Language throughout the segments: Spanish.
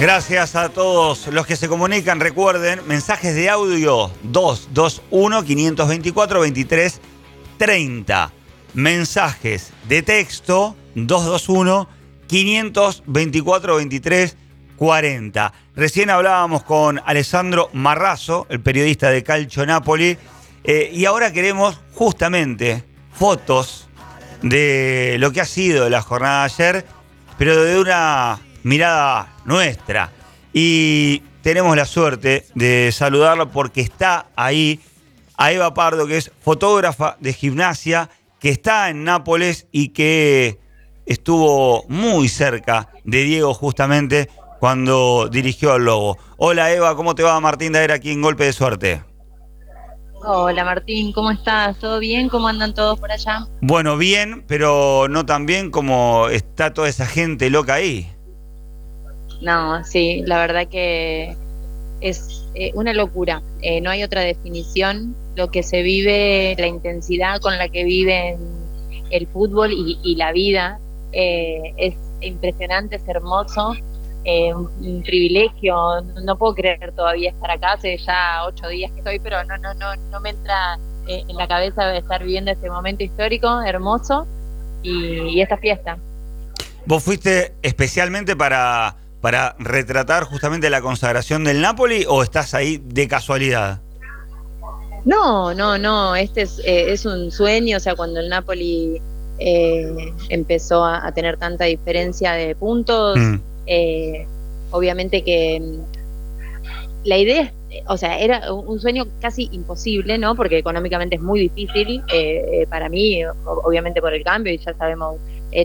Gracias a todos los que se comunican. Recuerden, mensajes de audio 221-524-2330. Mensajes de texto 221-524-2340. Recién hablábamos con Alessandro Marrazo, el periodista de Calcio Napoli, eh, y ahora queremos justamente fotos de lo que ha sido la jornada de ayer, pero de una mirada nuestra. Y tenemos la suerte de saludarlo porque está ahí a Eva Pardo, que es fotógrafa de gimnasia, que está en Nápoles y que estuvo muy cerca de Diego justamente cuando dirigió al Lobo. Hola Eva, ¿cómo te va Martín Daer aquí en Golpe de Suerte? Hola Martín, ¿cómo estás? ¿Todo bien? ¿Cómo andan todos por allá? Bueno, bien, pero no tan bien como está toda esa gente loca ahí. No, sí, la verdad que es eh, una locura. Eh, no hay otra definición. Lo que se vive, la intensidad con la que viven el fútbol y, la vida eh, es impresionante, es hermoso. un, privilegio, no puedo creer todavía estar acá, hace ya ocho días que estoy, pero no, no, no, no me entra en la cabeza estar viviendo este momento histórico, hermoso, y esta fiesta. ¿Vos fuiste especialmente para para retratar justamente la consagración del Napoli o estás ahí de casualidad? No, no, no, este es, eh, es un sueño, o sea, cuando el Napoli eh, empezó a, tener tanta diferencia de puntos, mm. eh, obviamente que mm, la idea, o sea, era un sueño casi imposible, ¿no? Porque económicamente es muy difícil para mí, obviamente por el cambio y ya sabemos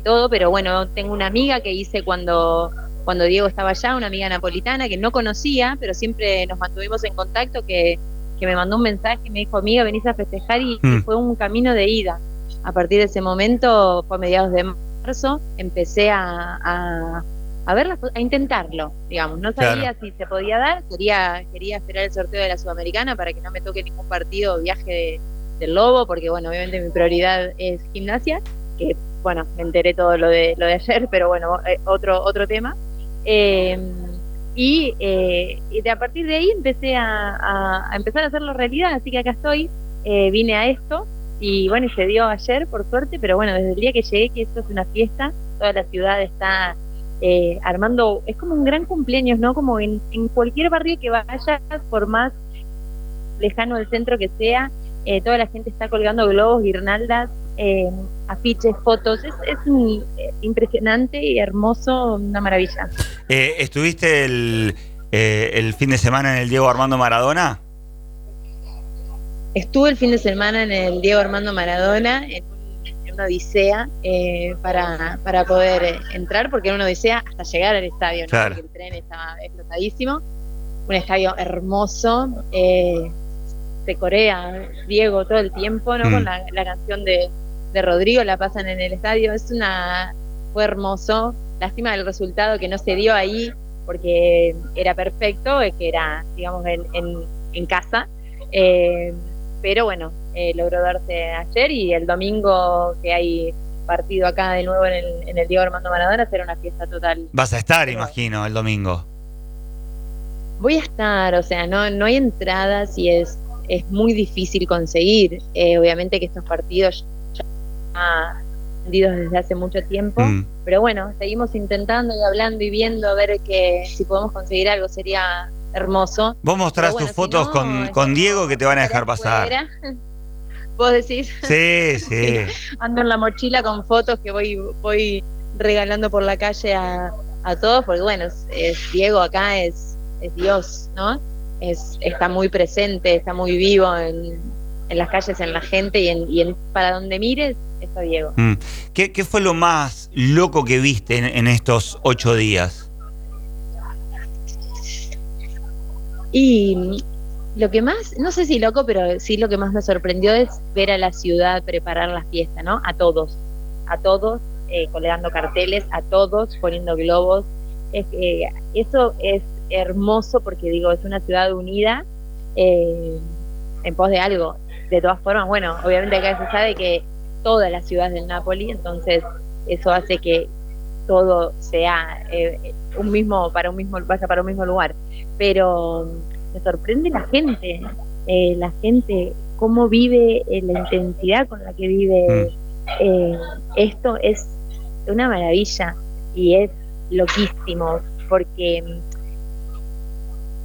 todo, pero bueno, tengo una amiga que hice cuando cuando Diego estaba allá, una amiga napolitana que no conocía, pero siempre nos mantuvimos en contacto, que, me mandó un mensaje y me dijo, amiga, venís a festejar y, mm. fue un camino de ida. A partir de ese momento, fue a mediados de marzo, empecé a, a, a verla, a intentarlo, digamos. No sabía si se podía dar, quería, quería esperar el sorteo de la Sudamericana para que no me toque ningún partido o viaje del Lobo, porque bueno, obviamente mi prioridad es gimnasia, que bueno, me enteré todo lo de, lo de ayer, pero bueno, eh, otro, otro tema. Eh, y, eh, y, de a partir de ahí empecé a, empezar a hacerlo realidad, así que acá estoy, eh, vine a esto y bueno, se dio ayer por suerte, pero bueno, desde el día que llegué, que esto es una fiesta, toda la ciudad está eh, armando, es como un gran cumpleaños, ¿no? Como en, en cualquier barrio que vayas, por más lejano del centro que sea, toda la gente está colgando globos, guirnaldas, eh, afiches, fotos. Es, es eh, impresionante y hermoso, una maravilla. Eh, ¿Estuviste el, el fin de semana en el Diego Armando Maradona? Estuve el fin de semana en el Diego Armando Maradona, en, una odisea, para, para poder entrar, porque era una odisea hasta llegar al estadio, porque el tren estaba explotadísimo. Un estadio hermoso. se corea Diego todo el tiempo, ¿no? Con mm. la, la canción de, de Rodrigo la pasan en el estadio. Es una fue hermoso. Lástima del resultado que no se dio ahí porque era perfecto, que era, digamos, en, en, casa. Eh, pero bueno, eh, logró darse ayer y el domingo que hay partido acá de nuevo en el, en el Diego Armando Maradona será una fiesta total. Vas a estar, imagino, el domingo. Voy a estar, o sea, no, no hay entradas y es, es muy difícil conseguir. Eh, obviamente que estos partidos vendidos desde hace mucho tiempo. Mm. Pero bueno, seguimos intentando y hablando y viendo a ver que si podemos conseguir algo sería hermoso. Vos mostrás tus fotos con, con Diego que te van a dejar pasar. ¿Vos decís? Sí, sí. Ando en la mochila con fotos que voy, voy regalando por la calle a, a todos, porque bueno, es, Diego acá es, es Dios, ¿no? Es, está muy presente, está muy vivo en, en las calles, en la gente y, en, y en, para donde mires Eso Diego. Mm. ¿Qué, fue lo más loco que viste en, estos ocho días? Y lo que más, no sé si loco, pero sí lo que más me sorprendió es ver a la ciudad preparar la fiesta, ¿no? A todos, a todos, eh, colgando carteles, a todos poniendo globos. Es, eso es hermoso porque digo, es una ciudad unida eh, en pos de algo. De todas formas, bueno, obviamente acá se sabe que toda la ciudad del Napoli, entonces eso hace que todo sea eh, un mismo para un mismo vaya para un mismo lugar. Pero me sorprende la gente, eh, la gente cómo vive, la intensidad con la que vive mm. esto es una maravilla y es loquísimo porque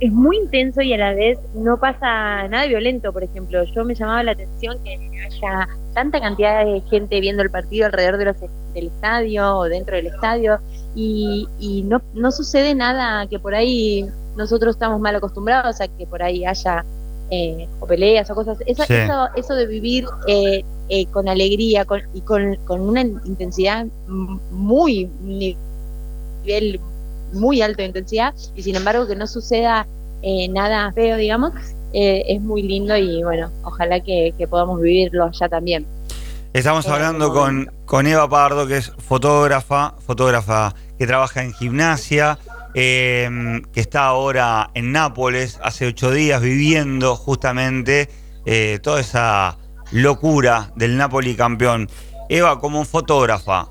es muy intenso y a la vez no pasa nada violento, por ejemplo. Yo me llamaba la atención que haya tanta cantidad de gente viendo el partido alrededor de los, del estadio o dentro del estadio y, y no, no sucede nada que por ahí nosotros estamos mal acostumbrados a que por ahí haya eh, o peleas o cosas. Eso, eso, eso de vivir eh, eh, con alegría con, y con, con una intensidad muy nivel muy alto de intensidad y sin embargo que no suceda eh, nada feo, digamos, eh, es muy lindo y bueno, ojalá que, podamos vivirlo allá también. Estamos eh, hablando con, con Eva Pardo, que es fotógrafa, fotógrafa que trabaja en gimnasia, que está ahora en Nápoles, hace ocho días viviendo justamente toda esa locura del Napoli campeón. Eva, como fotógrafa,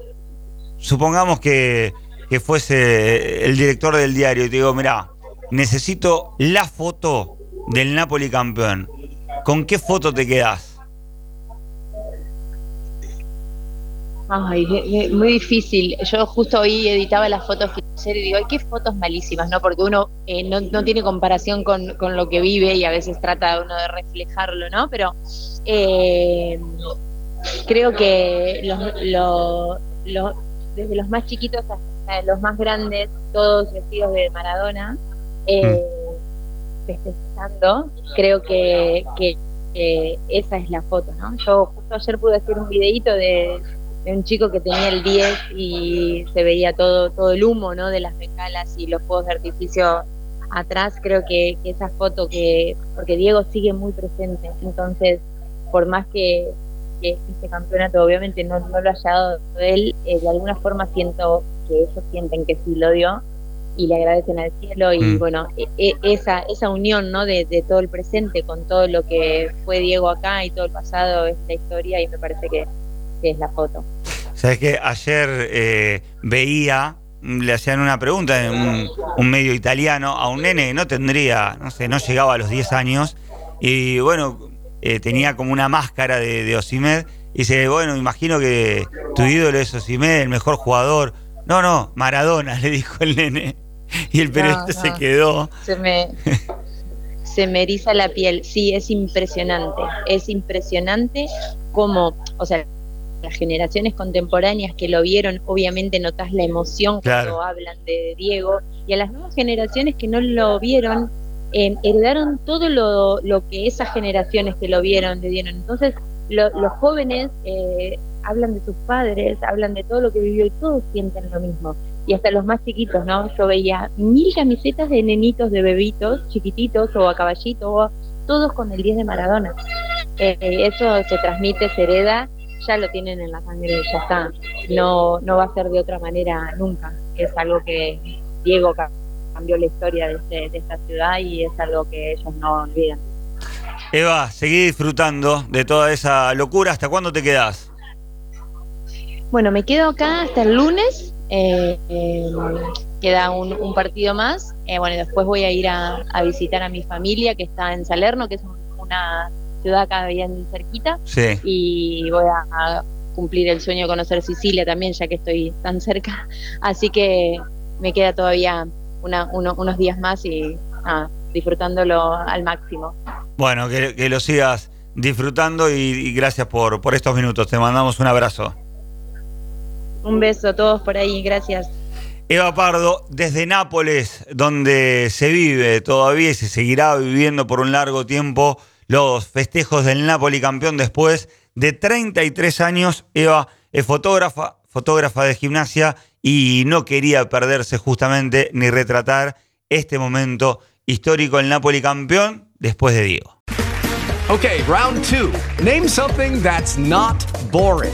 supongamos que que fuese el director del diario y te digo, mira, necesito la foto del Napoli campeón, ¿con qué foto te quedas? Ay, muy difícil. Yo justo hoy editaba las fotos y digo, ay, qué fotos malísimas, ¿no? Porque uno eh, no, tiene comparación con, lo que vive y a veces trata uno de reflejarlo, ¿no? Pero eh, creo que desde los más chiquitos hasta los más grandes, todos vestidos de Maradona, eh, mm. festejando, creo que, esa es la foto, ¿no? Yo justo ayer pude hacer un videito de, un chico que tenía el 10 y se veía todo, todo el humo, ¿no? De las bengalas y los fuegos de artificio atrás, creo que, esa foto que, porque Diego sigue muy presente, entonces, por más que, este campeonato obviamente no, lo haya dado él, eh, de alguna forma siento que ellos sienten que sí lo dio y le agradecen al cielo y mm. bueno, e, e, esa, esa unión ¿no? De, todo el presente con todo lo que fue Diego acá y todo el pasado es la historia y me parece que, es la foto. Sabes que ayer eh, veía, le hacían una pregunta en un, medio italiano a un nene que no tendría, no sé, no llegaba a los 10 años y bueno, eh, tenía como una máscara de, de Osimed y dice, bueno, imagino que tu ídolo es Osimed, el mejor jugador no, no, Maradona, le dijo el nene. Y el periodista se quedó. Se me, se me eriza la piel. Sí, es impresionante. Es impresionante cómo, o sea, las generaciones contemporáneas que lo vieron, obviamente notas la emoción cuando hablan de Diego. Y a las nuevas generaciones que no lo vieron, eh, heredaron todo lo, lo, que esas generaciones que lo vieron le dieron. Entonces, los jóvenes eh, hablan de sus padres, hablan de todo lo que vivió y todos sienten lo mismo. Y hasta los más chiquitos, ¿no? Yo veía mil camisetas de nenitos, de bebitos, chiquititos o a caballito, todos con el 10 de Maradona. Eh, eso se transmite, se hereda, ya lo tienen en la sangre, ya está. No, no va a ser de otra manera nunca. Es algo que Diego cambió la historia de, este, de esta ciudad y es algo que ellos no olvidan. Eva, seguí disfrutando de toda esa locura. ¿Hasta cuándo te quedas? Bueno, me quedo acá hasta el lunes. Eh, eh, queda un, partido más. Eh, bueno, después voy a ir a, visitar a mi familia que está en Salerno, que es una ciudad acá bien cerquita. Sí. Y voy a, cumplir el sueño de conocer Sicilia también, ya que estoy tan cerca. Así que me queda todavía unos días más y disfrutándolo al máximo. Bueno, que, lo sigas disfrutando y, y gracias por, por estos minutos. Te mandamos un abrazo. Un beso a todos por ahí, gracias. Eva Pardo, desde Nápoles, donde se vive todavía y se seguirá viviendo por un largo tiempo los festejos del Napoli campeón después de 33 años. Eva es fotógrafa, fotógrafa de gimnasia y no quería perderse justamente ni retratar este momento histórico el Napoli campeón después de Diego. Okay, round two. Name something that's not boring.